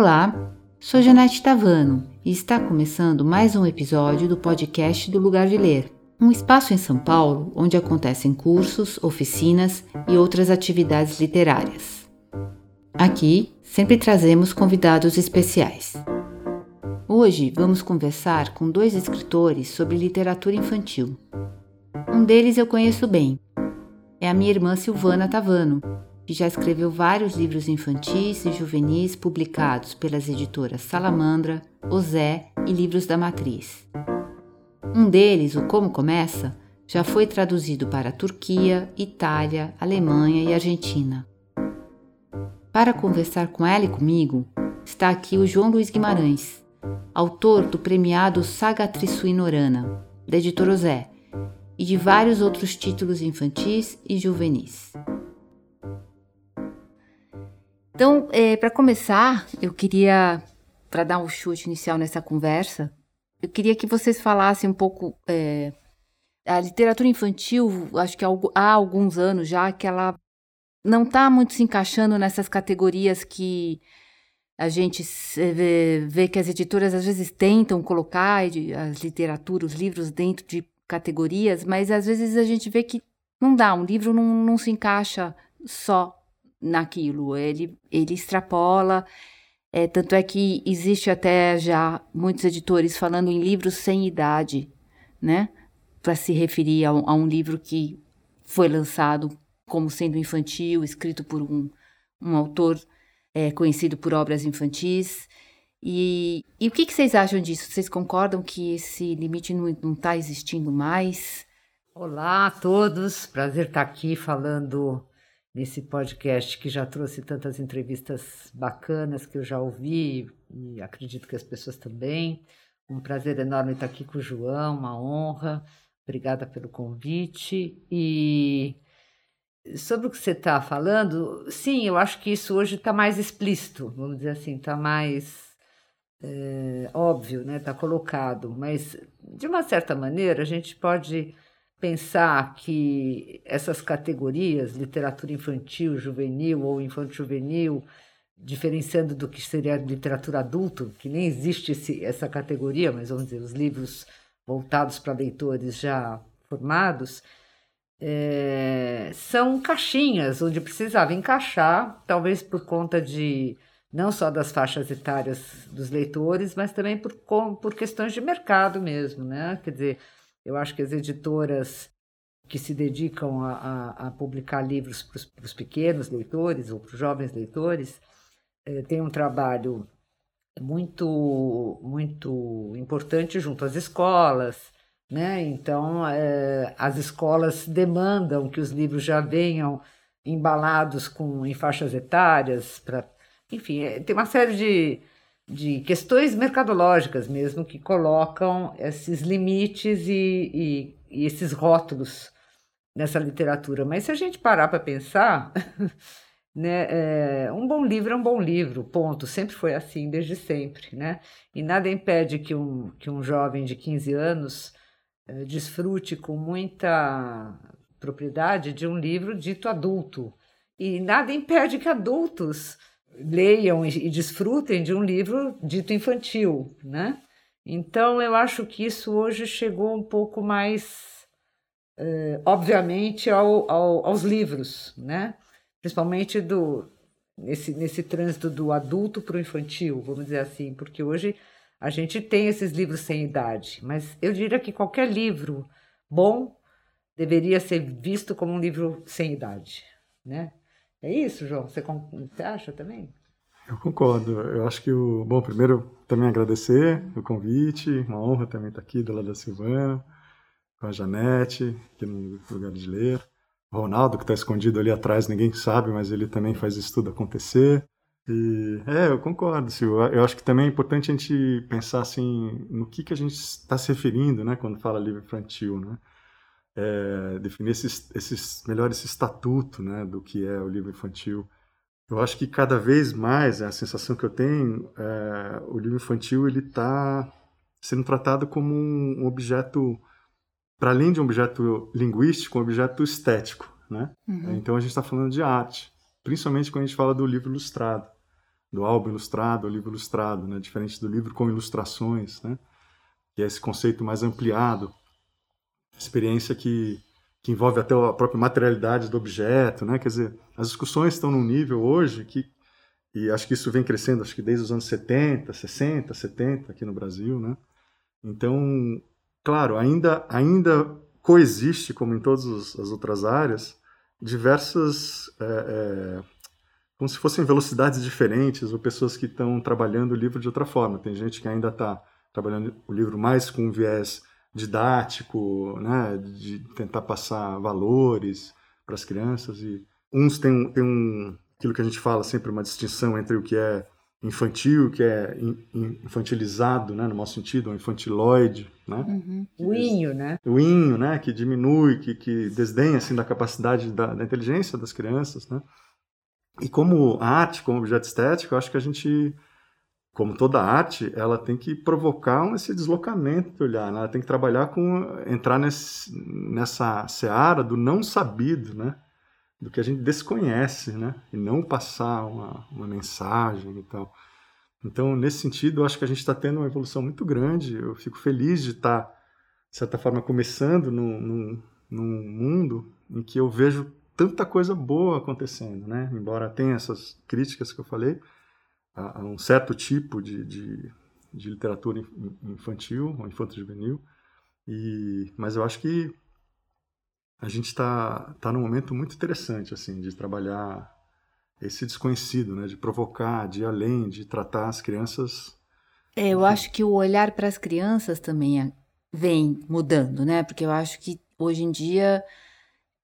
Olá, sou Janete Tavano e está começando mais um episódio do podcast do Lugar de Ler, um espaço em São Paulo onde acontecem cursos, oficinas e outras atividades literárias. Aqui sempre trazemos convidados especiais. Hoje vamos conversar com dois escritores sobre literatura infantil. Um deles eu conheço bem. É a minha irmã Silvana Tavano, que já escreveu vários livros infantis e juvenis publicados pelas editoras Salamandra, Osé e Livros da Matriz. Um deles, o Como Começa, já foi traduzido para Turquia, Itália, Alemanha e Argentina. Para conversar com ela e comigo, está aqui o João Luiz Guimarães, autor do premiado Saga Trissuinorana, da editora Osé, e de vários outros títulos infantis e juvenis. Então, é, para começar, eu queria, para dar um chute inicial nessa conversa, eu queria que vocês falassem um pouco. É, a literatura infantil, acho que há alguns anos já, que ela não está muito se encaixando nessas categorias que a gente vê, que as editoras às vezes tentam colocar as literaturas, os livros dentro de categorias, mas às vezes a gente vê que não dá, um livro não, não se encaixa só naquilo, ele, ele extrapola. É, tanto é que existe até já muitos editores falando em livros sem idade, né? Para se referir a um, a um, livro que foi lançado como sendo infantil, escrito por um, um autor é, conhecido por obras infantis. E, e o que, que, vocês acham disso? Vocês concordam que esse limite não está existindo mais? Olá a todos, prazer estar aqui falando nesse podcast que já trouxe tantas entrevistas bacanas que eu já ouvi e acredito que as pessoas também. Um prazer enorme estar aqui com o João, uma honra. Obrigada pelo convite. E sobre o que você está falando, sim, eu acho que isso hoje está mais explícito, vamos dizer assim, está mais é, óbvio, né? Está colocado. Mas de uma certa maneira a gente pode pensar que essas categorias, literatura infantil, juvenil ou infanto-juvenil, diferenciando do que seria literatura adulto, que nem existe esse, essa categoria, mas vamos dizer, os livros voltados para leitores já formados, é, são caixinhas onde precisava encaixar, talvez por conta de não só das faixas etárias dos leitores, mas também por, por questões de mercado mesmo, né? Quer dizer, eu acho que as editoras que se dedicam a, a, a publicar livros para os pequenos leitores ou para os jovens leitores eh, têm um trabalho muito muito importante junto às escolas, né? Então eh, as escolas demandam que os livros já venham embalados com em faixas etárias para, enfim, eh, tem uma série de de questões mercadológicas mesmo que colocam esses limites e, e, e esses rótulos nessa literatura. Mas se a gente parar para pensar, né, é, um bom livro é um bom livro, ponto. Sempre foi assim, desde sempre. Né? E nada impede que um, que um jovem de 15 anos é, desfrute com muita propriedade de um livro dito adulto. E nada impede que adultos leiam e, desfrutem de um livro dito infantil, né? Então eu acho que isso hoje chegou um pouco mais, eh, obviamente, ao, ao, aos livros, né? Principalmente do nesse, nesse trânsito do adulto para o infantil, vamos dizer assim, porque hoje a gente tem esses livros sem idade, mas eu diria que qualquer livro bom deveria ser visto como um livro sem idade, né? É isso, João? Você, você acha também? Eu concordo. Eu acho que o. Bom, primeiro também agradecer o convite, uma honra também estar aqui do lado da Silvana, com a Janete, aqui no lugar de ler. O Ronaldo, que está escondido ali atrás, ninguém sabe, mas ele também faz isso tudo acontecer. E, é, eu concordo, Silvio. Eu acho que também é importante a gente pensar assim no que, que a gente está se referindo, né, quando fala livro infantil, né? É, definir esses, esses, melhor esse estatuto né, do que é o livro infantil. Eu acho que cada vez mais, a sensação que eu tenho, é, o livro infantil ele está sendo tratado como um objeto, para além de um objeto linguístico, um objeto estético. Né? Uhum. Então a gente está falando de arte, principalmente quando a gente fala do livro ilustrado. do álbum ilustrado ao livro ilustrado, né? diferente do livro com ilustrações, né? que é esse conceito mais ampliado, experiência que, que envolve até a própria materialidade do objeto, né? quer dizer, as discussões estão num nível hoje que, e acho que isso vem crescendo, acho que desde os anos 70, 60, 70 aqui no Brasil, né? Então, claro, ainda, ainda coexiste, como em todas as outras áreas, diversas é, é, como se fossem velocidades diferentes ou pessoas que estão trabalhando o livro de outra forma. Tem gente que ainda está trabalhando o livro mais com um viés didático, né, de tentar passar valores para as crianças e uns têm, têm um aquilo que a gente fala sempre uma distinção entre o que é infantil, que é infantilizado, né, no mau sentido, ou infantiloide, né? Uhum. O inho, né? O inho, né, que diminui, que, que desdenha, assim, da capacidade da, da inteligência das crianças, né? E como arte, como objeto estético, eu acho que a gente, como toda arte, ela tem que provocar esse deslocamento de olhar, né? ela tem que trabalhar com, entrar nesse, nessa seara do não sabido, né? Do que a gente desconhece, né? E não passar uma, uma mensagem e tal. Então, nesse sentido, eu acho que a gente está tendo uma evolução muito grande. Eu fico feliz de estar, tá, de certa forma, começando num, num, num mundo em que eu vejo tanta coisa boa acontecendo, né? Embora tenha essas críticas que eu falei a, a um certo tipo de, de, de literatura infantil ou infanto-juvenil, e mas eu acho que a gente está tá num momento muito interessante assim de trabalhar esse desconhecido, né? De provocar, de ir além, de tratar as crianças. É, eu acho que o olhar para as crianças também é, vem mudando, né? Porque eu acho que hoje em dia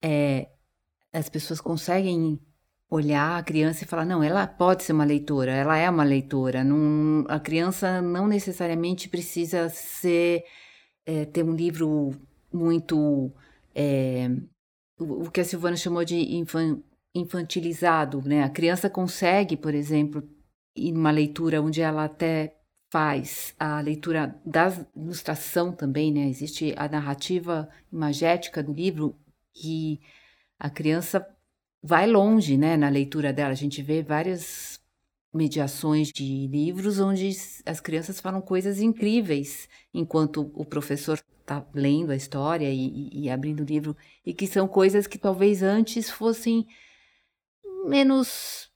é, as pessoas conseguem olhar a criança e falar, não, ela pode ser uma leitora, ela é uma leitora. Não, a criança não necessariamente precisa ser é, ter um livro muito é, o, que a Silvana chamou de infan, infantilizado, né? A criança consegue, por exemplo, ir numa leitura onde ela até faz a leitura da ilustração também, né? Existe a narrativa imagética do livro que a criança vai longe, né, na leitura dela. A gente vê várias mediações de livros onde as crianças falam coisas incríveis enquanto o professor está lendo a história e, e, abrindo o livro e que são coisas que talvez antes fossem menos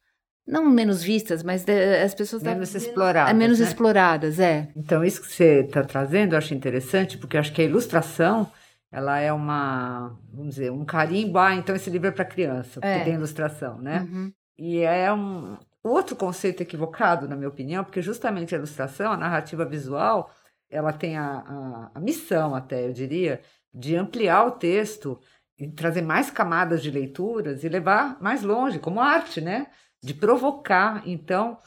não menos vistas, mas as pessoas menos exploradas, menos né? exploradas, é. Então isso que você está trazendo eu acho interessante porque eu acho que a ilustração ela é uma, vamos dizer, um carimbo. Ah, então esse livro é para criança, porque é. tem ilustração, né? Uhum. E é um outro conceito equivocado, na minha opinião, porque justamente a ilustração, a narrativa visual, ela tem a, a, a missão, até eu diria, de ampliar o texto e trazer mais camadas de leituras e levar mais longe, como arte, né? De provocar. Então,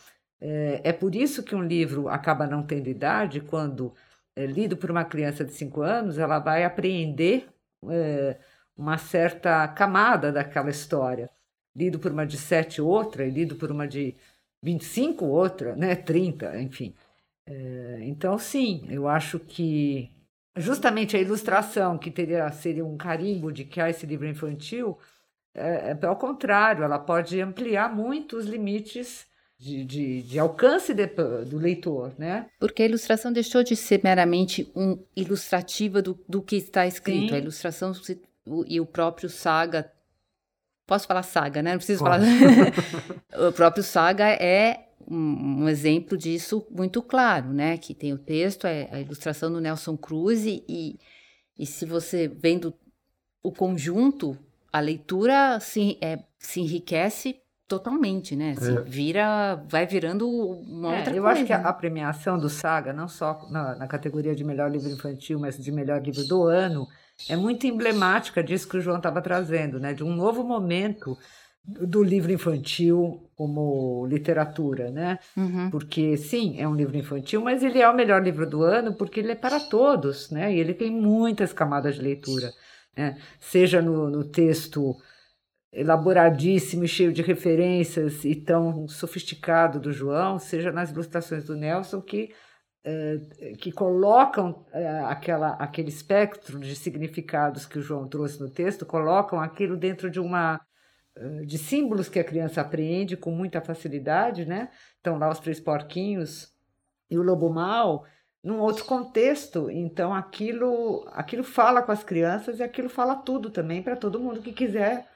é, é por isso que um livro acaba não tendo idade quando lido por uma criança de 5 anos, ela vai apreender é, uma certa camada daquela história. Lido por uma de 7, outra, e lido por uma de 25, outra, né? 30, enfim. É, então, sim, eu acho que justamente a ilustração, que teria, seria um carimbo de que há esse livro infantil, é, é, pelo contrário, ela pode ampliar muito os limites de, de, de alcance de, do leitor, né? Porque a ilustração deixou de ser meramente um ilustrativa do, do que está escrito. Sim. A ilustração e o próprio Saga Posso falar saga, né? Não preciso Pode. falar. o próprio saga é um, um, exemplo disso muito claro, né? Que tem o texto, é a ilustração do Nelson Cruz e, e se você vendo o conjunto, a leitura se, é, se enriquece totalmente, né? Assim, é. Vira, vai virando uma é, outra eu coisa. Eu acho que a, a, premiação do Saga, não só na, na, categoria de melhor livro infantil, mas de melhor livro do ano, é muito emblemática disso que o João estava trazendo, né? De um novo momento do livro infantil como literatura, né? Uhum. Porque sim, é um livro infantil, mas ele é o melhor livro do ano porque ele é para todos, né? E ele tem muitas camadas de leitura, né? Seja no, no texto elaboradíssimo e cheio de referências e tão sofisticado do João, seja nas ilustrações do Nelson, que, eh, que colocam eh, aquela, aquele espectro de significados que o João trouxe no texto, colocam aquilo dentro de uma de símbolos que a criança aprende com muita facilidade, né? Então lá os três porquinhos e o lobo mau num outro contexto. Então aquilo, aquilo fala com as crianças e aquilo fala tudo também para todo mundo que quiser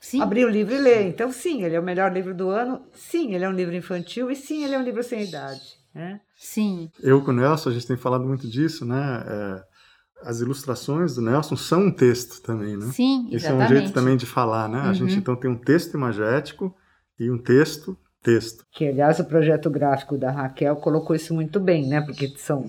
sim. abrir o livro e ler. Então sim, ele é o melhor livro do ano. Sim, ele é um livro infantil e sim, ele é um livro sem idade. Né? Sim. Eu com o Nelson a gente tem falado muito disso, né? É, as ilustrações do Nelson são um texto também, né? Sim, exatamente. Esse é um jeito também de falar, né? Uhum. A gente então tem um texto imagético e um texto texto. Que, aliás, o projeto gráfico da Raquel colocou isso muito bem, né? Porque são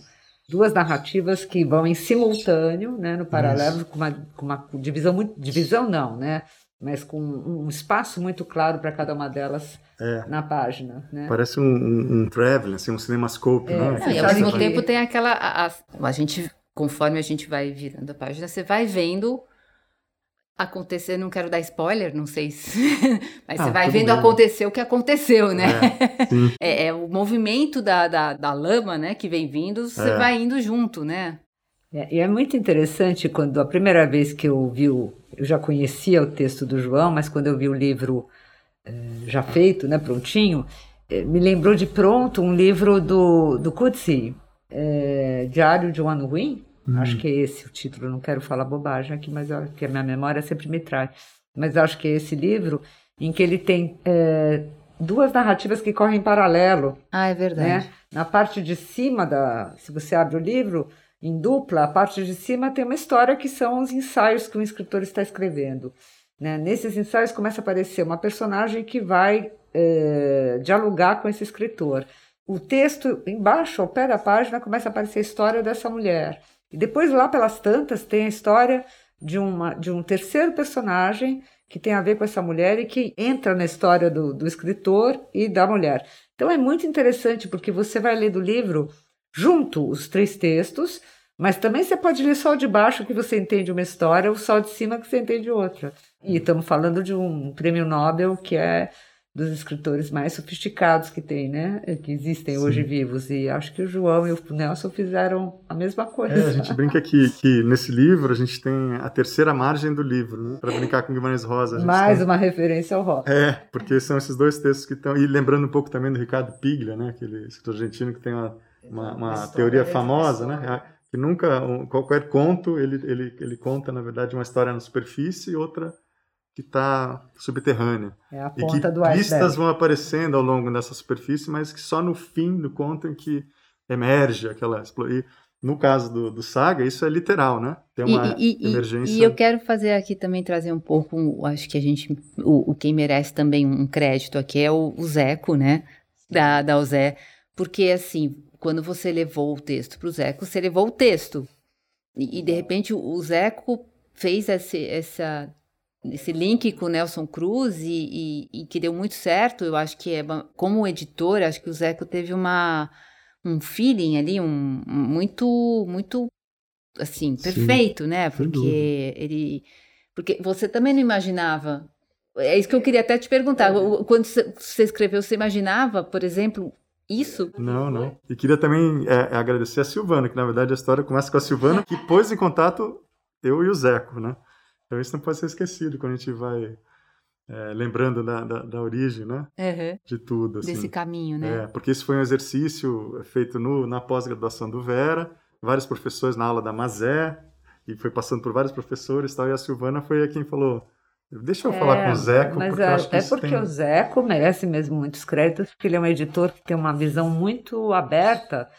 duas narrativas que vão em simultâneo, né? No paralelo, com uma, com uma divisão muito... Divisão não, né? Mas com um espaço muito claro para cada uma delas é. na página, né? Parece um, um, um traveling, assim, um cinemascope, é. né? Não, e ao mesmo tempo tem aquela... A, a, a gente, conforme a gente vai virando a página, você vai vendo acontecer, não quero dar spoiler, não sei se. Mas ah, você vai vendo bem. acontecer o que aconteceu, né? É, é, é o movimento da, da, da, lama, né, que vem vindo, você é. vai indo junto, né? É, e é muito interessante quando a primeira vez que eu vi o. Eu já conhecia o texto do João, mas quando eu vi o livro eh, já feito, né, prontinho, eh, me lembrou de pronto um livro do, do Kutsi, eh, Diário de One Win, Uhum. Acho que é esse o título, não quero falar bobagem aqui, mas eu, que a minha memória sempre me traz. Mas acho que é esse livro em que ele tem é, duas narrativas que correm em paralelo. Ah, é verdade. Né? Na parte de cima da, se você abre o livro em dupla, a parte de cima tem uma história que são os ensaios que o escritor está escrevendo. Né? Nesses ensaios começa a aparecer uma personagem que vai é, dialogar com esse escritor. O texto embaixo, ao pé da página, começa a aparecer a história dessa mulher. E depois, lá pelas tantas, tem a história de, uma, de um terceiro personagem que tem a ver com essa mulher e que entra na história do, do escritor e da mulher. Então é muito interessante porque você vai ler do livro junto os três textos, mas também você pode ler só o de baixo que você entende uma história, ou só de cima que você entende outra. E estamos falando de um prêmio Nobel que é dos escritores mais sofisticados que tem, né? Que existem Sim. hoje vivos. E acho que o João e o Nelson fizeram a mesma coisa. É, a gente brinca que, que nesse livro a gente tem a terceira margem do livro, né? Para brincar com Guimarães Rosa. Mais tem... uma referência ao Rosa. É, porque são esses dois textos que estão. E lembrando um pouco também do Ricardo Piglia, né? Aquele escritor argentino que tem uma, uma, uma teoria famosa, né? Que nunca, um, qualquer conto, ele, ele, ele conta, na verdade, uma história na superfície e outra que está subterrânea. É a ponta e que do pistas vão aparecendo ao longo dessa superfície, mas que só no fim do conto em que emerge aquela e no caso do, do Saga, isso é literal, né? Tem uma e, e, emergência. E eu quero fazer aqui também trazer um pouco, acho que a gente, o, o quem merece também um crédito aqui é o, o Zeco, né? Da, da Zé, porque assim, quando você levou o texto para o Zeco, você levou o texto. E, e de repente o, Zeco fez esse, essa esse link com o Nelson Cruz e, e, e, que deu muito certo. Eu acho que é como editor, acho que o Zeco teve uma um feeling ali, um, um muito muito assim perfeito, Sim, né? Porque ele porque você também não imaginava. É isso que eu queria até te perguntar. É. Quando você escreveu, você imaginava, por exemplo, isso? Não, não. E queria também é, agradecer a Silvana, que na verdade a história começa com a Silvana, que pôs em contato eu e o Zeco, né? Então isso não pode ser esquecido quando a gente vai é, lembrando da, da, da, origem, né? Uhum. De tudo. Assim. Desse caminho, né? É, porque isso foi um exercício feito no, na pós-graduação do Vera, vários professores na aula da Mazé, e foi passando por vários professores e tal, e a Silvana foi a quem falou, Deixa eu é, falar com o Zeco. Mas porque é, é porque tem... o Zeco merece mesmo muitos créditos, porque ele é um editor que tem uma visão muito aberta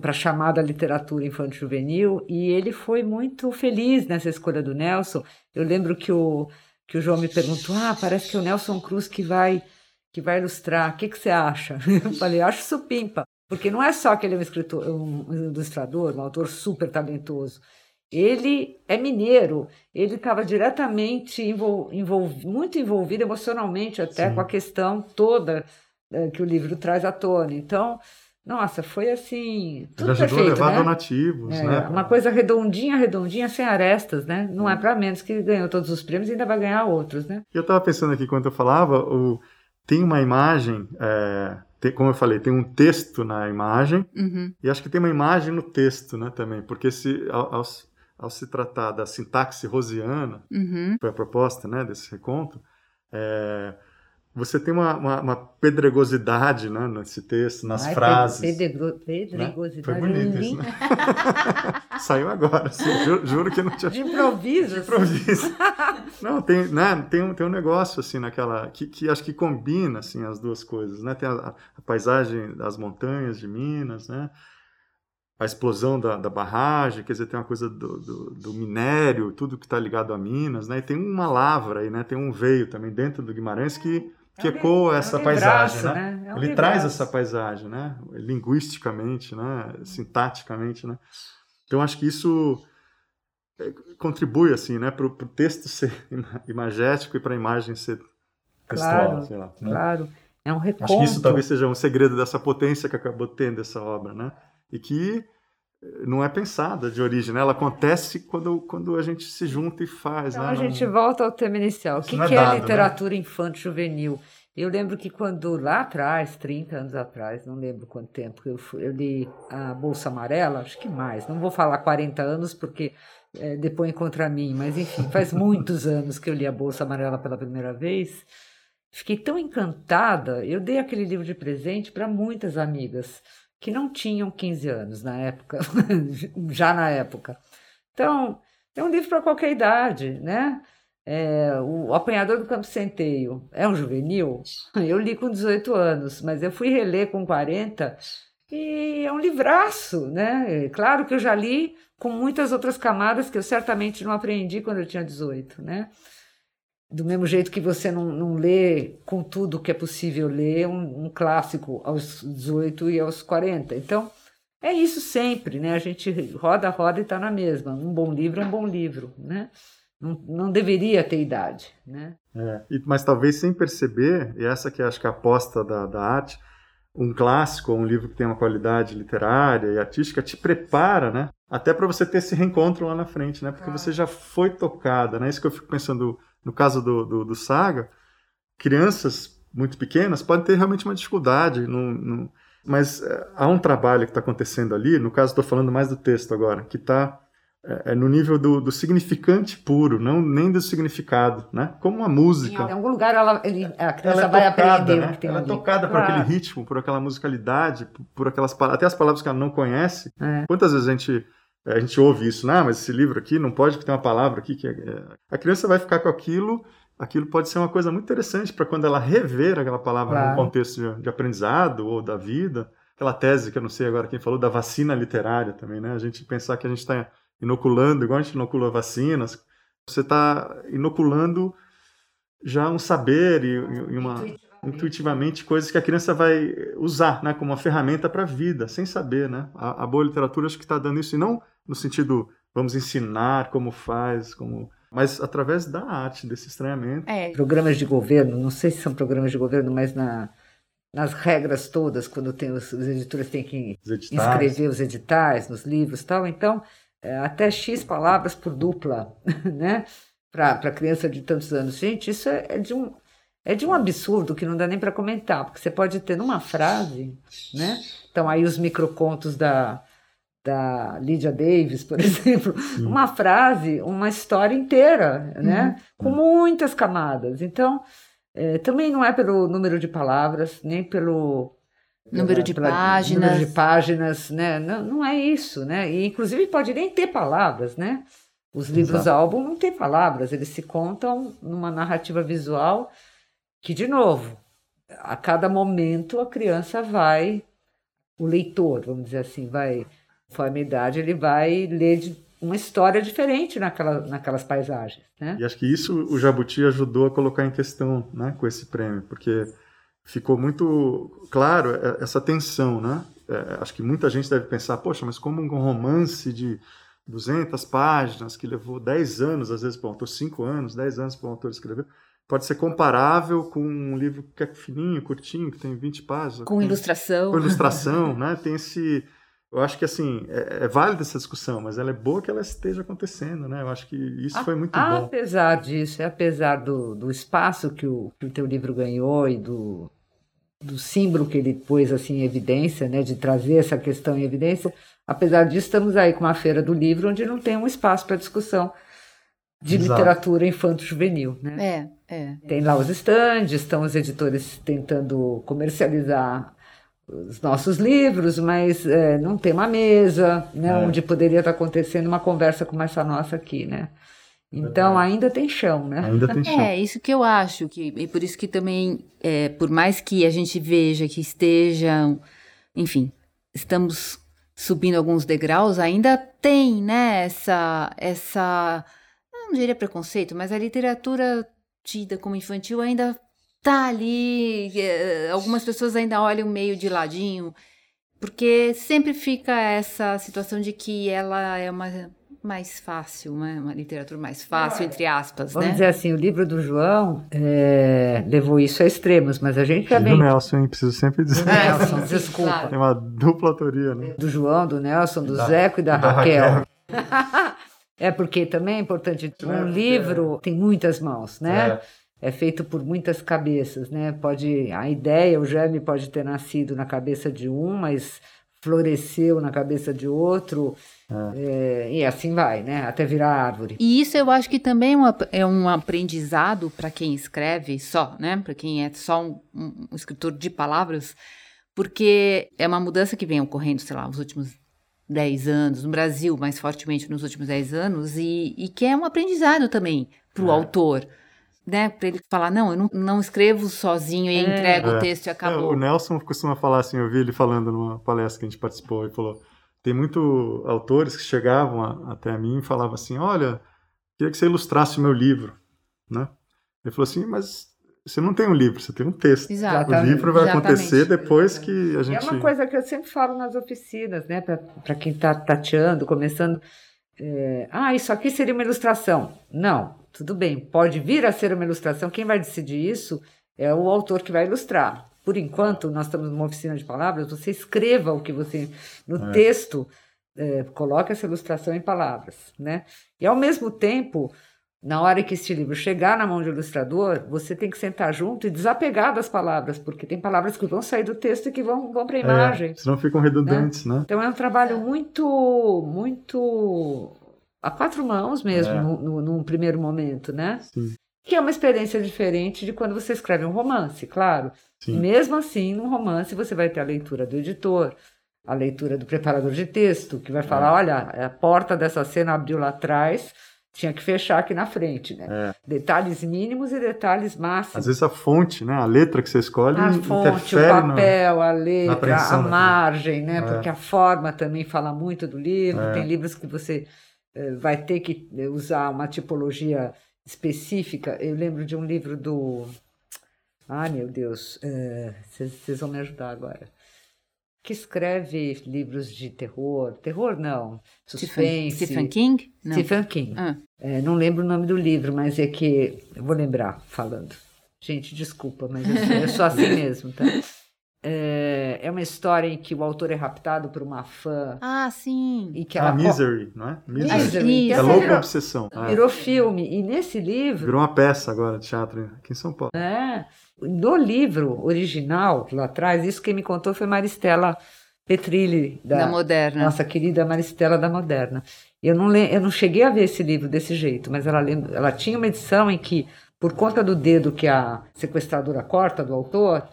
para a chamada literatura infantil juvenil e ele foi muito feliz nessa escolha do Nelson. Eu lembro que o que o João me perguntou: "Ah, parece que é o Nelson Cruz que vai que vai ilustrar. O que que você acha?" Eu falei: "Acho supimpa, porque não é só que ele é um escritor, um ilustrador, um autor super talentoso. Ele é mineiro, ele estava diretamente envol, envolv, muito envolvido emocionalmente até Sim. com a questão toda é, que o livro traz à tona. Então, nossa, foi assim. Tudo Ele ajudou perfeito, a levar né? donativos, é, né? Uma coisa redondinha, redondinha, sem arestas, né? Não é para menos que ganhou todos os prêmios e ainda vai ganhar outros, né? Eu estava pensando aqui quando eu falava, o... tem uma imagem, é... tem, como eu falei, tem um texto na imagem, uhum. e acho que tem uma imagem no texto, né, também, porque se, ao, ao, ao se tratar da sintaxe rosiana, uhum. foi a proposta, né, desse reconto, É, você tem uma, uma, uma, pedregosidade né, nesse texto, nas Ai, frases. Pedregosidade. Né? Foi bonito isso, né? Saiu agora, assim, juro, juro, que não tinha. De improviso. De improviso. não, tem, né, tem, um, tem um negócio assim naquela. Que, que acho que combina assim, as duas coisas. Né? Tem a, a paisagem das montanhas de Minas, né? A explosão da, da, barragem, quer dizer, tem uma coisa do, do, do minério, tudo que está ligado a Minas, né? E tem uma lavra aí, né? Tem um veio também dentro do Guimarães que que ecoa essa é paisagem, né? né? É um Ele traz essa paisagem, né? Linguisticamente, né? Sintaticamente, né? Então acho que isso é, contribui assim, né, para o texto ser imagético e para a imagem ser textual, claro, lá. Né? Claro, é um reconto. Acho que isso talvez seja um segredo dessa potência que acabou tendo essa obra, né? E que não é pensada de origem, né? Ela acontece quando, quando a gente se junta e faz. Então né? a gente não... volta ao tema inicial. o que, é, que é dado, é literatura né? infantil juvenil? Eu lembro que quando lá atrás, 30 anos atrás, não lembro quanto tempo, eu, fui, eu li a Bolsa Amarela, acho que mais, não vou falar 40 anos porque é, depois contra mim, mas enfim, faz muitos anos que eu li a Bolsa Amarela pela primeira vez. Fiquei tão encantada, eu dei aquele livro de presente para muitas amigas que não tinham 15 anos na época, já na época. Então, é um livro para qualquer idade, né? É, o Apanhador do Campo Centeio é um juvenil? Eu li com 18 anos, mas eu fui reler com 40 e é um livraço, né? É claro que eu já li com muitas outras camadas que eu certamente não aprendi quando eu tinha 18, né? Do mesmo jeito que você não, não lê com tudo que é possível ler um, um, clássico aos 18 e aos 40. Então, é isso sempre, né? A gente roda, roda e está na mesma. Um bom livro é um bom livro, né? Não, não deveria ter idade, né? É, mas talvez sem perceber, e essa que acho que é a aposta da, da arte, um clássico ou um livro que tem uma qualidade literária e artística te prepara, né? Até para você ter esse reencontro lá na frente, né? Porque claro. você já foi tocada, né? Isso que eu fico pensando no caso do, do, do Saga, crianças muito pequenas podem ter realmente uma dificuldade, no, no, mas é, há um trabalho que está acontecendo ali, no caso estou falando mais do texto agora, que está é, é, no nível do, do, significante puro, não nem do significado, né? Como a música. Em algum lugar ela, ele, a criança ela é vai tocada, aprender né? o que tem Ela ali. é tocada claro. por aquele ritmo, por aquela musicalidade, por, por aquelas até as palavras que ela não conhece. É. Quantas vezes a gente a gente ouve isso, né? mas esse livro aqui não pode ter uma palavra aqui que é... é a criança vai ficar com aquilo, aquilo pode ser uma coisa muito interessante para quando ela rever aquela palavra claro. no contexto de, de, aprendizado ou da vida. Aquela tese que eu não sei agora quem falou da vacina literária também, né? A gente pensar que a gente está inoculando, igual a gente inocula vacinas, você está inoculando já um saber e, e uma intuitivamente coisas que a criança vai usar, né, como uma ferramenta para a vida, sem saber, né? A, a boa literatura acho que está dando isso e não no sentido vamos ensinar como faz, como mas através da arte, desse estranhamento. É. Programas de governo, não sei se são programas de governo, mas na, nas regras todas, quando tem os, os editores têm que escrever os editais nos livros tal, então é, até X palavras por dupla, né? Para criança de tantos anos. Gente, isso é, é, de um, é de um absurdo que não dá nem para comentar, porque você pode ter numa frase, né? Então aí os microcontos da da Lydia Davis, por exemplo, Sim. uma frase, uma história inteira, né? Uhum. Com muitas camadas. Então, é, também não é pelo número de palavras, nem pelo número de páginas, número de páginas, né? Não, não é isso, né? E inclusive pode nem ter palavras, né? Os livros álbum não têm palavras, eles se contam numa narrativa visual que, de novo, a cada momento a criança vai, o leitor, vamos dizer assim, vai conforme a idade, ele vai ler uma história diferente naquela, naquelas paisagens. Né? E acho que isso o Jabuti ajudou a colocar em questão né, com esse prêmio, porque ficou muito claro essa tensão. Né? É, acho que muita gente deve pensar, poxa, mas como um romance de 200 páginas, que levou 10 anos, às vezes, para o autor, 5 anos, 10 anos para o autor escrever, pode ser comparável com um livro que é fininho, curtinho, que tem 20 páginas. Com ilustração. Com ilustração, né? Tem esse eu acho que assim é, é válida essa discussão, mas ela é boa que ela esteja acontecendo, né? Eu acho que isso foi muito apesar bom. Apesar disso, apesar do, do espaço que o, que o teu livro ganhou e do, do símbolo que ele pôs assim em evidência, né, de trazer essa questão em evidência, apesar disso estamos aí com uma feira do livro onde não tem um espaço para discussão de Exato. literatura infanto-juvenil, né? É, É. Tem lá os estandes, estão os editores tentando comercializar os nossos livros, mas é, não tem uma mesa, né, É. onde poderia estar acontecendo uma conversa como essa nossa aqui, né? Então ainda tem chão, né? Ainda tem chão. É, isso que eu acho, que, e por isso que também, é, por mais que a gente veja que estejam, enfim, estamos subindo alguns degraus, ainda tem, né, essa, essa, eu não diria preconceito, mas a literatura tida como infantil ainda tá ali, é, algumas pessoas ainda olham meio de ladinho, porque sempre fica essa situação de que ela é uma mais fácil, né? uma literatura mais fácil, entre aspas, Vamos né? dizer assim, o livro do João é, levou isso a extremos, mas a gente E do Nelson, hein? Preciso sempre dizer. Nelson, desculpa. claro. Tem uma dupla autoria, né? do João, do Nelson, do Da- Zeco e da, da Raquel. é porque também é importante, É, um porque- livro tem muitas mãos, né? É. É. feito por muitas cabeças, né? Pode a ideia, o germe pode ter nascido na cabeça de um, mas floresceu na cabeça de outro, é, e assim vai, né? Até virar árvore. E isso eu acho que também é um é um aprendizado para quem escreve só, né? Para quem é só um, um- um escritor de palavras, porque é uma mudança que vem ocorrendo, sei lá, nos últimos 10 anos, no Brasil mais fortemente nos últimos 10 anos, e, e que é um aprendizado também para o É. autor, né? Para ele falar, não, eu não, não escrevo sozinho e É. entrego É. o texto e É, acabou. o Nelson costuma falar assim, eu vi ele falando numa palestra que a gente participou, ele falou, tem muito autores que chegavam a- até a mim e falavam assim, olha, queria que você ilustrasse o meu livro, né? Ele falou assim, mas você não tem um livro, você tem um texto. Exato. O livro vai Exatamente. acontecer depois que a É gente... uma coisa que eu sempre falo nas oficinas, né? Para quem está tateando, começando. é, ah, isso aqui seria uma ilustração. Não, tudo bem, pode vir a ser uma ilustração. Quem vai decidir isso é o autor que vai ilustrar. Por enquanto, nós estamos numa oficina de palavras, você escreva o que você. No É. texto, é, coloque essa ilustração em palavras, né? E ao mesmo tempo. Na hora que este livro chegar na mão de ilustrador, você tem que sentar junto e desapegar das palavras, porque tem palavras que vão sair do texto e que vão, vão para a imagem. É, senão ficam redundantes, né? Então é um trabalho muito, muito a quatro mãos mesmo, É. no, no- num primeiro momento, né? Sim, Que é uma experiência diferente de quando você escreve um romance, claro. sim. Mesmo assim, num romance você vai ter a leitura do editor, a leitura do preparador de texto, que vai falar, É. olha, a porta dessa cena abriu lá atrás, tinha que fechar aqui na frente, né? É. Detalhes mínimos e detalhes máximos. Às vezes a fonte, né? A letra que você escolhe A fonte, o no- papel, a letra, a margem, né? É. Porque a forma também fala muito do livro. É. Tem livros que você vai ter que eh, usar uma tipologia específica. Eu lembro de um livro do. Ai, meu Deus, vocês vão me ajudar agora. Que escreve livros de terror. Terror, não. Suspense. Stephen King? Não. Stephen King. Ah. É, não lembro o nome do livro, mas é que. Eu vou lembrar falando. Gente, desculpa, mas eu sou, eu sou assim mesmo, tá? É, é uma história em que o autor é raptado por uma fã Ah, sim. e que Ah, ela co- Misery, não é? Misery. Misery, que Isso. É essa louca virou, obsessão. É. virou filme. E nesse livro, Virou uma peça agora de teatro aqui em São Paulo. né, no livro original, lá atrás, isso quem me contou foi Maristela Petrilli, Da, da, moderna. nossa querida Maristela da Moderna. Eu não, le- eu não cheguei a ver esse livro desse jeito, mas ela, lem- ela tinha uma edição em que, por conta do dedo que a sequestradora corta do autor,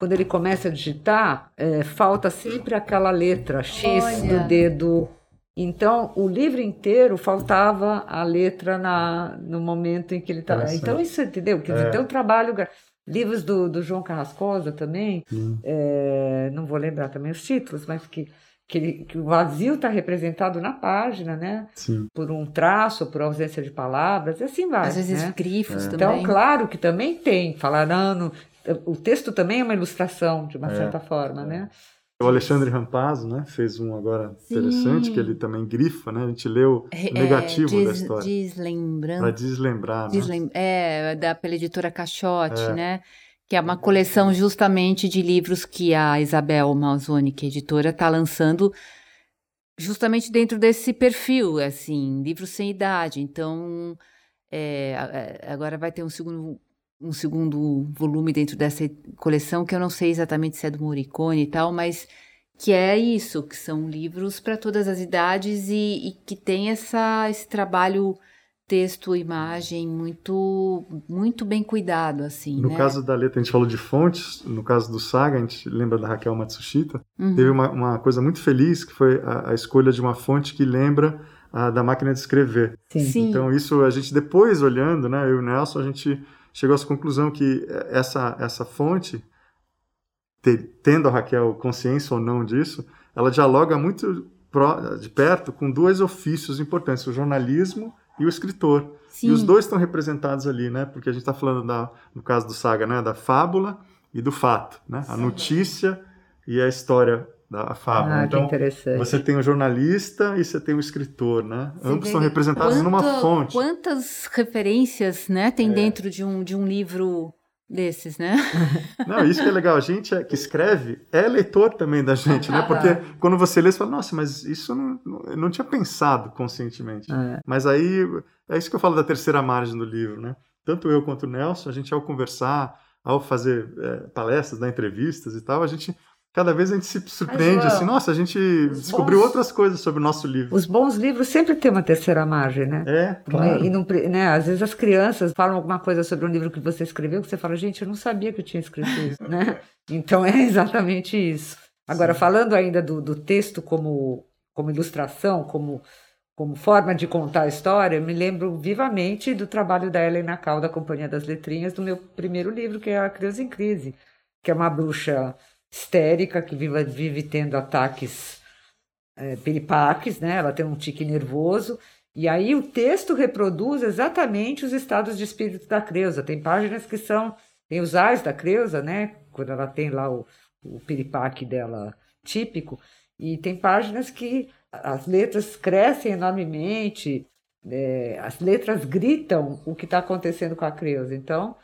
quando ele começa a digitar, eh, falta sempre aquela letra X Olha. do dedo. Então, o livro inteiro faltava a letra na, no momento em que ele estava. Então, isso, entendeu? Quer dizer, É. tem um trabalho. Livros do, do João Carrascosa também, Sim. é, não vou lembrar também os títulos, mas que, que, ele- que o vazio está representado na página, né? Sim. Por um traço, por ausência de palavras, e assim vai. Às vezes né? grifos É. também. Então, claro que também tem, falaram, o texto também é uma ilustração, de uma É. certa forma, né? O Alexandre Rampazzo, né, fez um agora interessante, Sim. que ele também grifa, né? A gente leu É, o negativo des- da história. Deslembrando. Para deslembrar, né? Deslem- É, da pela editora Caixote, É. né? Que é uma coleção justamente de livros que a Isabel Malzoni, que é editora, está lançando justamente dentro desse perfil, assim, livros sem idade. Então, é, agora vai ter um segundo, um segundo volume dentro dessa coleção, que eu não sei exatamente se é do Morricone e tal, mas que é isso, que são livros para todas as idades e, e que tem essa, esse trabalho texto, imagem muito muito bem cuidado assim. No né? caso da letra, a gente falou de fontes. No caso do Saga, a gente lembra da Raquel Matsushita. Uhum. Teve uma, uma, coisa muito feliz que foi a, a escolha de uma fonte que lembra a da máquina de escrever. Sim. Sim. Então isso a gente depois olhando, né, eu e o Nelson, a gente chegou à conclusão que essa essa fonte tendo a Raquel consciência ou não disso, ela dialoga muito de perto com dois ofícios importantes, o jornalismo e o escritor. Sim. E os dois estão representados ali, né? Porque a gente está falando da, no caso do Saga, né, da fábula e do fato, né? A notícia e a história da fábula. Ah, então, que interessante. você tem o jornalista e você tem o escritor, né? Você Ambos são representados quanto, numa fonte. Quantas referências, né, tem é. dentro de um, de um livro desses, né? Não, isso que é legal. A gente é, que escreve é leitor também da gente, né? Porque quando você lê, você fala, nossa, mas isso eu não, eu não tinha pensado conscientemente. É. Mas aí, é isso que eu falo da terceira margem do livro, né? Tanto eu quanto o Nelson, a gente ao conversar, ao fazer é, palestras, dar entrevistas e tal, a gente cada vez a gente se surpreende, Mas, assim, nossa, a gente descobriu bons, outras coisas sobre o nosso livro. Os bons livros sempre têm uma terceira margem, né? É, claro. E, não, né, às vezes as crianças falam alguma coisa sobre um livro que você escreveu, que você fala, gente, eu não sabia que eu tinha escrito isso, né? Então é exatamente isso. Agora, Sim. falando ainda do, do texto como, como ilustração, como, como forma de contar a história, eu me lembro vivamente do trabalho da Helena Cal, da Companhia das Letrinhas, do meu primeiro livro, que é A Criança em Crise, que é uma bruxa histérica, que vive, vive tendo ataques é, peripaques, né? Ela tem um tique nervoso. E aí o texto reproduz exatamente os estados de espírito da Creusa. Tem páginas que são. Tem os ais da Creusa, né? Quando ela tem lá o, o piripaque dela típico. E tem páginas que as letras crescem enormemente, é, as letras gritam o que está acontecendo com a Creusa. Então,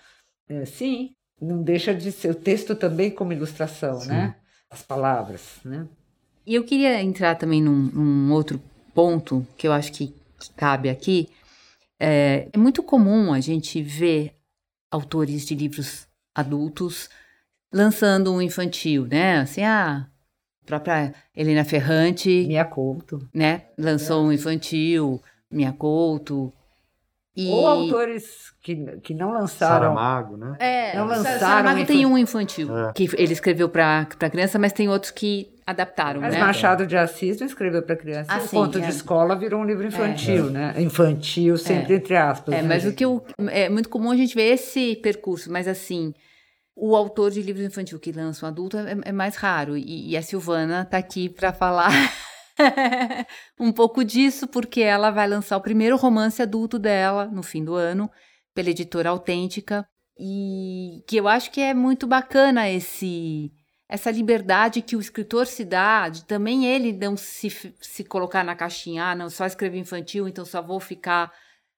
é, sim, não deixa de ser o texto também como ilustração, Sim. né? As palavras, né? E eu queria entrar também num, num outro ponto que eu acho que cabe aqui. É, é, muito comum a gente ver autores de livros adultos lançando um infantil, né? Assim, a própria Helena Ferrante. Minha Couto. Né? Lançou um infantil, Minha Couto. E... Ou autores que, que não lançaram. Saramago, né? É, não lançaram. Saramago tem um infantil é. que ele escreveu para criança, mas tem outros que adaptaram. Mas né? Machado de Assis não escreveu para criança. Ah, o sim, conto é. de escola virou um livro infantil, é. né? Infantil, sempre é. entre aspas. É, né? mas o que eu, é muito comum a gente ver esse percurso, mas assim. O autor de livros infantil que lança um adulto é, é mais raro. E, e a Silvana está aqui para falar um pouco disso, porque ela vai lançar o primeiro romance adulto dela no fim do ano, pela editora Autêntica, e que eu acho que é muito bacana esse essa liberdade que o escritor se dá, de também ele não se, se colocar na caixinha, ah, não, só escrever infantil, então só vou ficar,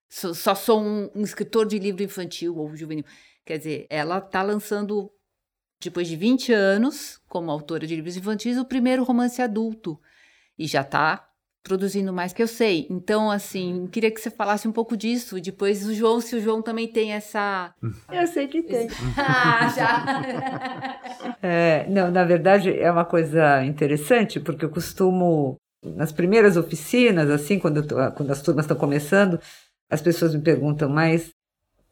só, só sou um, um escritor de livro infantil ou juvenil. Quer dizer, ela está lançando, depois de 20 anos, como autora de livros infantis, o primeiro romance adulto e já está produzindo mais que eu sei. Então, assim, queria que você falasse um pouco disso. Depois o João, se o João também tem essa. Eu sei que tem. ah, já! é, não, na verdade é uma coisa interessante, porque eu costumo, nas primeiras oficinas, assim, quando, tô, quando as turmas estão começando, as pessoas me perguntam, mas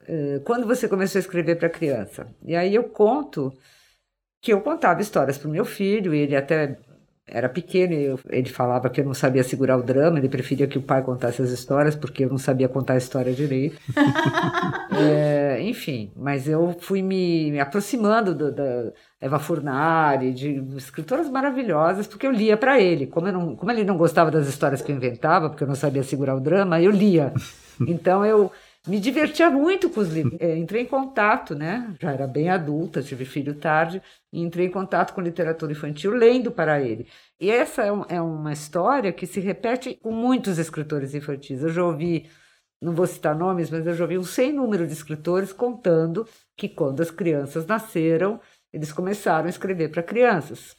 uh, quando você começou a escrever para criança? E aí eu conto que eu contava histórias para o meu filho, e ele até era pequeno, eu, ele falava que eu não sabia segurar o drama, ele preferia que o pai contasse as histórias, porque eu não sabia contar a história direito. é, enfim, mas eu fui me, me aproximando do, da Eva Furnari, de escritoras maravilhosas, porque eu lia para ele. Como, não, como ele não gostava das histórias que eu inventava, porque eu não sabia segurar o drama, eu lia. Então eu me divertia muito com os livros. É, entrei em contato, né? Já era bem adulta, tive filho tarde, e entrei em contato com literatura infantil lendo para ele. E essa é, um, é uma história que se repete com muitos escritores infantis. Eu já ouvi, não vou citar nomes, mas eu já ouvi um sem número de escritores contando que quando as crianças nasceram, eles começaram a escrever para crianças.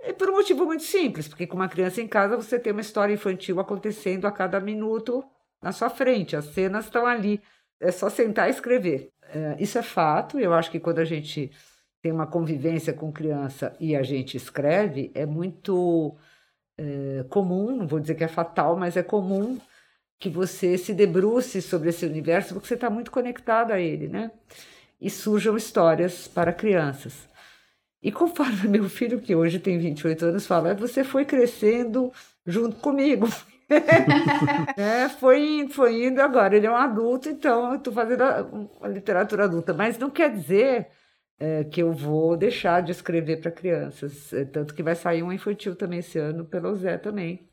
E por um motivo muito simples, porque com uma criança em casa você tem uma história infantil acontecendo a cada minuto na sua frente, as cenas estão ali, é só sentar e escrever. É, isso é fato, eu acho que quando a gente tem uma convivência com criança e a gente escreve, é muito é, comum, não vou dizer que é fatal, mas é comum que você se debruce sobre esse universo, porque você está muito conectado a ele, né? E surjam histórias para crianças. E conforme meu filho, que hoje tem 28 anos, fala, você foi crescendo junto comigo. é, foi foi indo agora. Ele é um adulto, então eu estou fazendo a, a, literatura adulta. Mas não quer dizer é, que eu vou deixar de escrever para crianças. É, tanto que vai sair um infantil também esse ano pelo Zé também.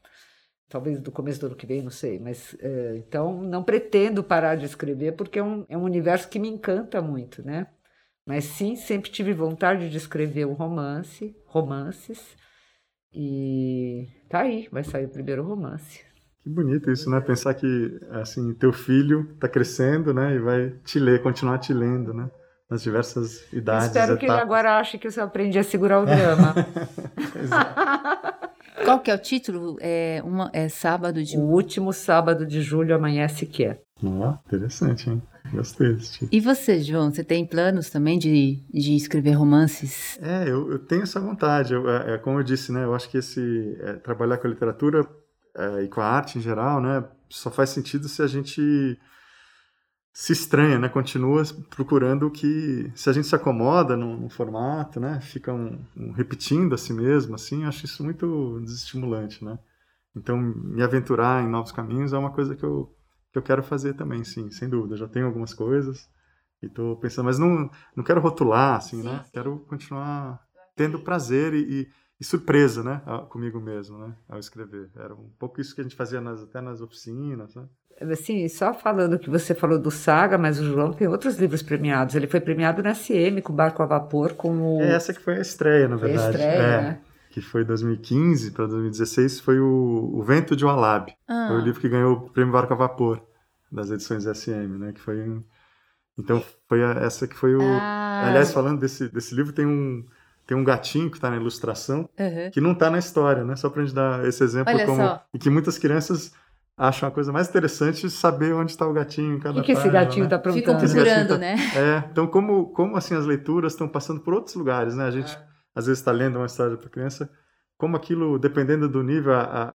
Talvez do começo do ano que vem, não sei. Mas é, então não pretendo parar de escrever porque é um, é um universo que me encanta muito, né? Mas sim, sempre tive vontade de escrever um romance, romances. E tá aí, vai sair o primeiro romance. Que bonito isso, né? Pensar que assim teu filho está crescendo, né? E vai te ler, continuar te lendo, né? Nas diversas idades. Espero etapas. que ele agora ache que eu aprendi a segurar o drama. Qual que é o título? É, uma, é sábado de. O último sábado de julho amanhece que é. Oh, interessante, hein? Gostei desse título. E você, João, você tem planos também de, de escrever romances? É, eu, eu tenho essa vontade. Eu, é, é, como eu disse, né? Eu acho que esse é, trabalhar com a literatura é, e com a arte em geral, né? Só faz sentido se a gente se estranha, né? Continua procurando o que, se a gente se acomoda num, formato, né? Fica um, um, repetindo a si mesmo, assim. Acho isso muito desestimulante, né? Então, me aventurar em novos caminhos é uma coisa que eu que eu quero fazer também, sim, sem dúvida. Já tenho algumas coisas e estou pensando, mas não, não quero rotular, assim, sim, né? Sim. Quero continuar tendo prazer e, e, e, surpresa, né? Comigo mesmo, né? Ao escrever. Era um pouco isso que a gente fazia nas, até nas oficinas, né? Assim, só falando que você falou do Saga, mas o João tem outros livros premiados. Ele foi premiado na SM com Barco a Vapor, com o... É, essa que foi a estreia, na verdade. A estreia, é. né? Que foi 2015 para 2016, foi o, o Vento de Walab. Ah. Foi o livro que ganhou o Prêmio Barco a Vapor das edições SM, né? Que foi então foi a, essa que foi o. Ah. Aliás, falando desse, desse livro, tem um tem um gatinho que está na ilustração uhum. que não está na história, né? Só para a gente dar esse exemplo Olha como só. e que muitas crianças acham a coisa mais interessante saber onde está o gatinho em cada O que, que esse gatinho está né? Ficam procurando, tá... né? É, então como como assim as leituras estão passando por outros lugares, né? A gente é. Às vezes está lendo uma história para criança como aquilo, dependendo do nível, a,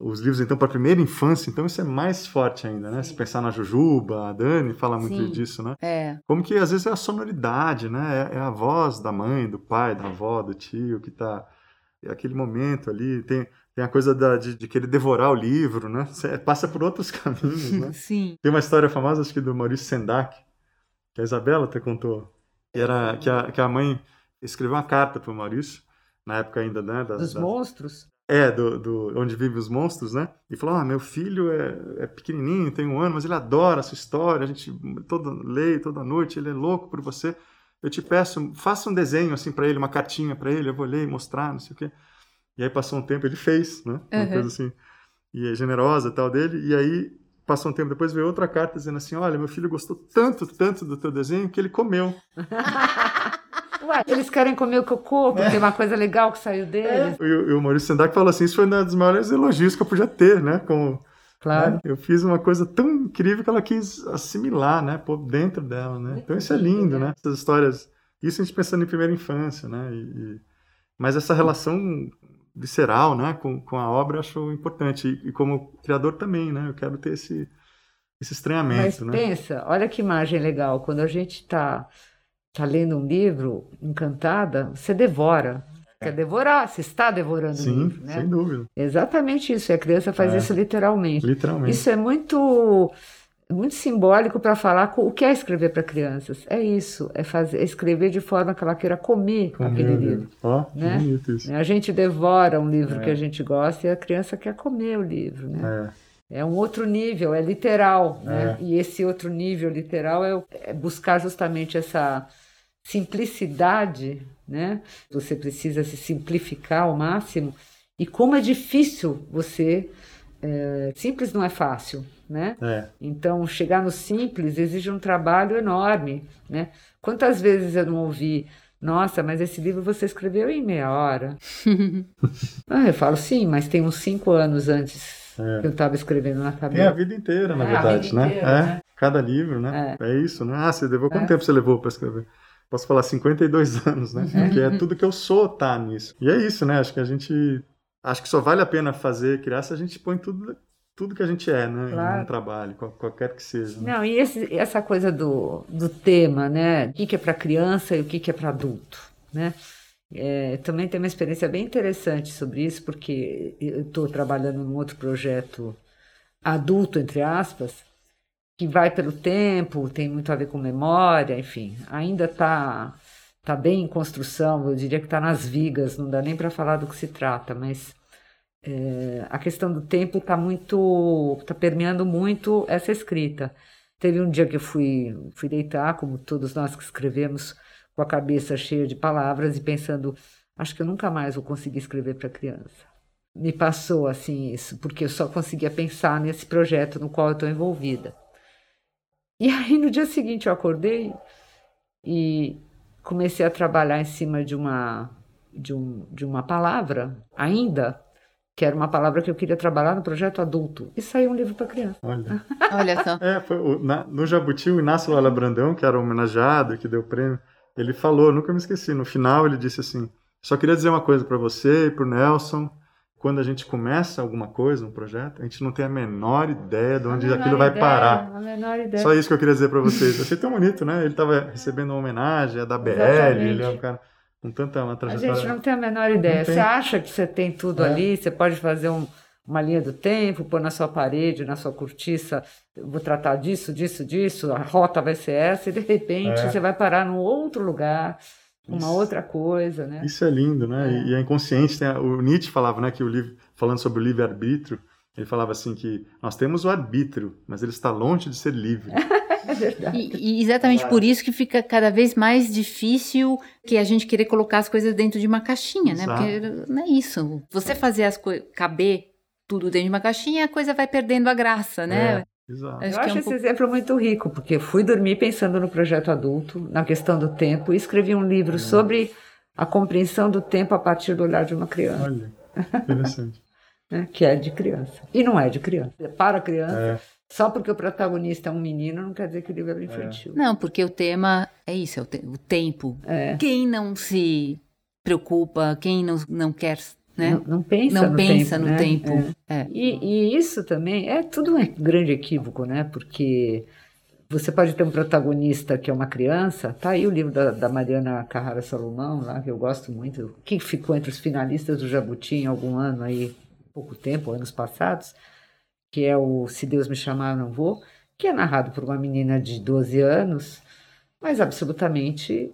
os livros então para a primeira infância, então isso é mais forte ainda, né? Sim. Se pensar na Jujuba, a Dani fala muito Sim. disso, né? É. Como que às vezes é a sonoridade, né? É, é, a voz da mãe, do pai, da avó, do tio que está é aquele momento ali, tem tem a coisa da, de, de, querer devorar o livro, né? Você passa por outros caminhos, né? Sim. Tem uma história famosa, acho que do Maurício Sendak, que a Isabela até contou, que era que a, que a mãe escreveu uma carta para o Maurício na época ainda, né? Da, Dos da... monstros? É, do, do, onde vivem os monstros, né? E falou: Ah, meu filho é, é pequenininho, tem um ano, mas ele adora a sua história, a gente toda, lê toda noite, ele é louco por você. Eu te peço, faça um desenho assim para ele, uma cartinha para ele, eu vou ler e mostrar, não sei o quê. E aí passou um tempo, ele fez, né? Uma uhum. coisa assim, e é generosa tal dele. E aí passou um tempo depois, veio outra carta dizendo assim: Olha, meu filho gostou tanto, tanto do teu desenho que ele comeu. Ué, eles querem comer o cocô, porque é. uma coisa legal que saiu deles. É. E, o Maurício Sendak falou assim: isso foi um dos maiores elogios que eu podia ter, né? Como, claro. Né? Eu fiz uma coisa tão incrível que ela quis assimilar, né? Pôr dentro dela, né? Então isso é lindo, né? Essas histórias. Isso a gente pensando em primeira infância, né? E, e... Mas essa relação visceral, né? Com, com a obra eu acho importante. E, e como criador também, né? Eu quero ter esse, esse estranhamento, Mas né? pensa, olha que imagem legal. Quando a gente está está lendo um livro encantada, você devora. É. Quer devorar, você está devorando Sim, o livro, né? sem dúvida. Exatamente isso, e a criança faz é. isso literalmente. Literalmente. Isso é muito muito simbólico para falar o que é escrever para crianças. É isso, é fazer, é escrever de forma que ela queira comer, comer aquele livro. Oh, né? isso. A gente devora um livro é. que a gente gosta e a criança quer comer o livro, né? É. É um outro nível, é literal, né? É. E esse outro nível literal é, é buscar justamente essa simplicidade, né? Você precisa se simplificar ao máximo. E como é difícil você. É, simples não é fácil, né? É. Então, chegar no simples exige um trabalho enorme, né? Quantas vezes eu não ouvi, nossa, mas esse livro você escreveu em meia hora? ah, eu falo, sim, mas tem uns cinco anos antes é. que eu estava escrevendo na cabeça. Tem a vida inteira, na é, verdade, né? Inteira, é. né? Cada livro, né? É. é. isso, né? Ah, você levou quanto tempo você levou para escrever? posso falar 52 anos, né? Porque é tudo que eu sou tá nisso. E é isso, né? Acho que a gente acho que só vale a pena fazer criar se a gente põe tudo tudo que a gente é, né? Claro. Em um trabalho, qual- qualquer que seja. né? Não, e esse- essa coisa do, do tema, né? O que, que é para criança e o que, que é para adulto, né? É, também tem uma experiência bem interessante sobre isso, porque eu estou trabalhando num outro projeto adulto, entre aspas, que vai pelo tempo, tem muito a ver com memória, enfim, ainda está tá bem em construção, eu diria que está nas vigas, não dá nem para falar do que se trata, mas é, a questão do tempo está muito, está permeando muito essa escrita. Teve um dia que eu fui, fui deitar, como todos nós que escrevemos, com a cabeça cheia de palavras e pensando, acho que eu nunca mais vou conseguir escrever para criança. Me passou assim isso, porque eu só conseguia pensar nesse projeto no qual eu estou envolvida. E aí no dia seguinte eu acordei e comecei a trabalhar em cima de uma de, um, de uma palavra ainda que era uma palavra que eu queria trabalhar no projeto adulto e saiu um livro para criança. Olha. Olha só. É, foi o- na- no Jabuti, o Inácio Lala Brandão, que era homenageado, que deu o prêmio, ele falou, nunca me esqueci, no final ele disse assim, só queria dizer uma coisa para você e para o Nelson, quando a gente começa alguma coisa, um projeto, a gente não tem a menor ideia de onde A aquilo vai ideia, parar. A menor ideia. Só isso que eu queria dizer para vocês. Achei tão bonito, né? Ele estava recebendo uma homenagem, é da BL, Exatamente. ele é um cara com tanta uma A trajetória. gente não tem a menor ideia. Você acha que você tem tudo É. ali, você pode fazer um- uma linha do tempo, pôr na sua parede, na sua cortiça, vou tratar disso, disso, disso, a rota vai ser essa, e de repente É. você vai parar num outro lugar, uma Isso. outra coisa, né? Isso é lindo, né? E- E é inconsciente. Tem a- o Nietzsche falava, né, que o livro, falando sobre o livre-arbítrio, ele falava assim que nós temos o arbítrio, mas ele está longe de ser livre. É verdade. E, e exatamente por isso que fica cada vez mais difícil que a gente querer colocar as coisas dentro de uma caixinha, né? Exato. Porque não é isso. Você fazer as coisas caber tudo dentro de uma caixinha, a coisa vai perdendo a graça, né? É, exato. Acho Eu que é acho um esse pouco- exemplo muito rico, porque fui dormir pensando no projeto adulto, na questão do tempo, e escrevi um livro sobre a compreensão do tempo a partir do olhar de uma criança, Olha, interessante. né? que é de criança. E não é de criança. É para criança. É, Só porque o protagonista é um menino não quer dizer que o livro é infantil. Não, porque o tema é isso, é o, te- o tempo. É. Quem não se preocupa, quem não, não quer, né? Não, não pensa Não no pensa tempo, no né? tempo. É. É. E, e isso também é tudo um grande equívoco, né? Porque você pode ter um protagonista que é uma criança, tá aí o livro da, da Mariana Carrara Salomão, lá, que eu gosto muito, que ficou entre os finalistas do Jabuti em algum ano aí, pouco tempo, anos passados, que é o Se Deus Me Chamar, Eu Não Vou, que é narrado por uma menina de 12 anos, mas absolutamente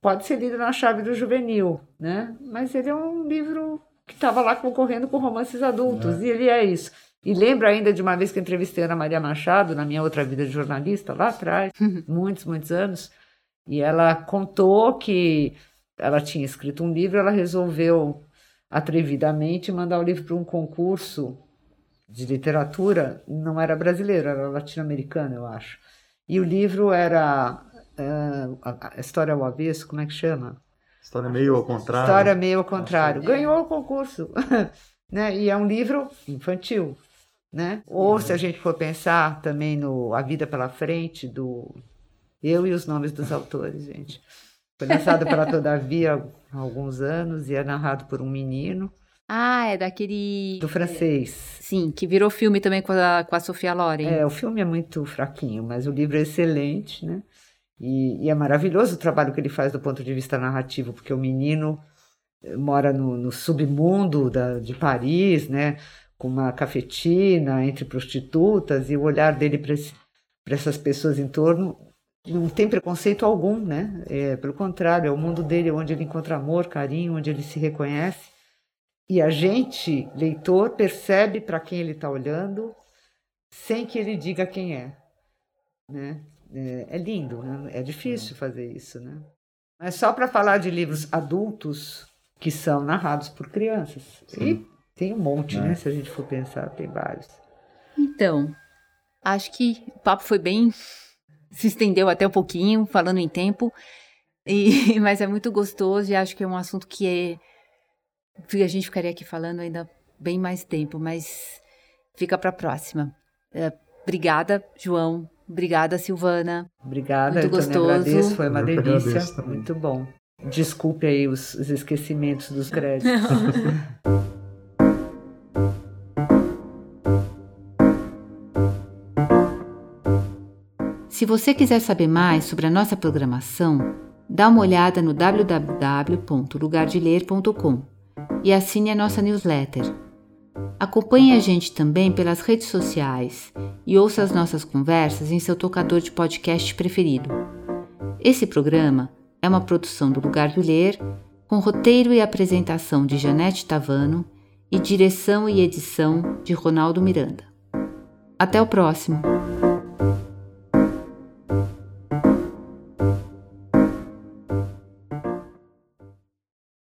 pode ser lido na chave do juvenil, né? Mas ele é um livro que estava lá concorrendo com romances adultos, e ele é isso. E lembro ainda de uma vez que entrevistei a Ana Maria Machado, na minha outra vida de jornalista, lá atrás, muitos, muitos anos, e ela contou que ela tinha escrito um livro, ela resolveu atrevidamente mandar o livro para um concurso de literatura, não era brasileiro, era latino-americano, eu acho. E o livro era a, a História ao Avesso, como é que chama? História meio ao contrário. História meio ao contrário. Ganhou o concurso. né? E é um livro infantil. Né? Ou se a gente for pensar também no A Vida pela Frente, do Eu e os Nomes dos Autores, gente. Foi lançado pela Todavia há alguns anos e é narrado por um menino Ah, é daquele. do francês. Sim, que virou filme também com a, com a Sofia Loren. É, o filme é muito fraquinho, mas o livro é excelente, né? E, e é maravilhoso o trabalho que ele faz do ponto de vista narrativo, porque o menino eh, mora no, no submundo da, de Paris, né? Com uma cafetina entre prostitutas, e o olhar dele para essas pessoas em torno não tem preconceito algum, né? É, pelo contrário, é o mundo dele onde ele encontra amor, carinho, onde ele se reconhece. E a gente, leitor, percebe para quem ele está olhando sem que ele diga quem é. Né? É, é lindo, né? é difícil fazer isso. Né? Mas só para falar de livros adultos que são narrados por crianças. E tem um monte, né? Se a gente for pensar, tem vários. Então, acho que o papo foi bem. Se estendeu até um pouquinho, falando em tempo. E, mas é muito gostoso e acho que é um assunto que é. a gente ficaria aqui falando ainda bem mais tempo, mas fica para a próxima. É, obrigada, João. Obrigada, Silvana. Obrigada, Muito eu gostoso. agradeço, foi uma eu delícia. Muito bom. Desculpe aí os, os esquecimentos dos créditos. Se você quiser saber mais sobre a nossa programação, dá uma olhada no www.lugardeler.com e assine a nossa newsletter. Acompanhe a gente também pelas redes sociais e ouça as nossas conversas em seu tocador de podcast preferido. Esse programa é uma produção do Lugar do Ler, com roteiro e apresentação de Janete Tavano e direção e edição de Ronaldo Miranda. Até o próximo!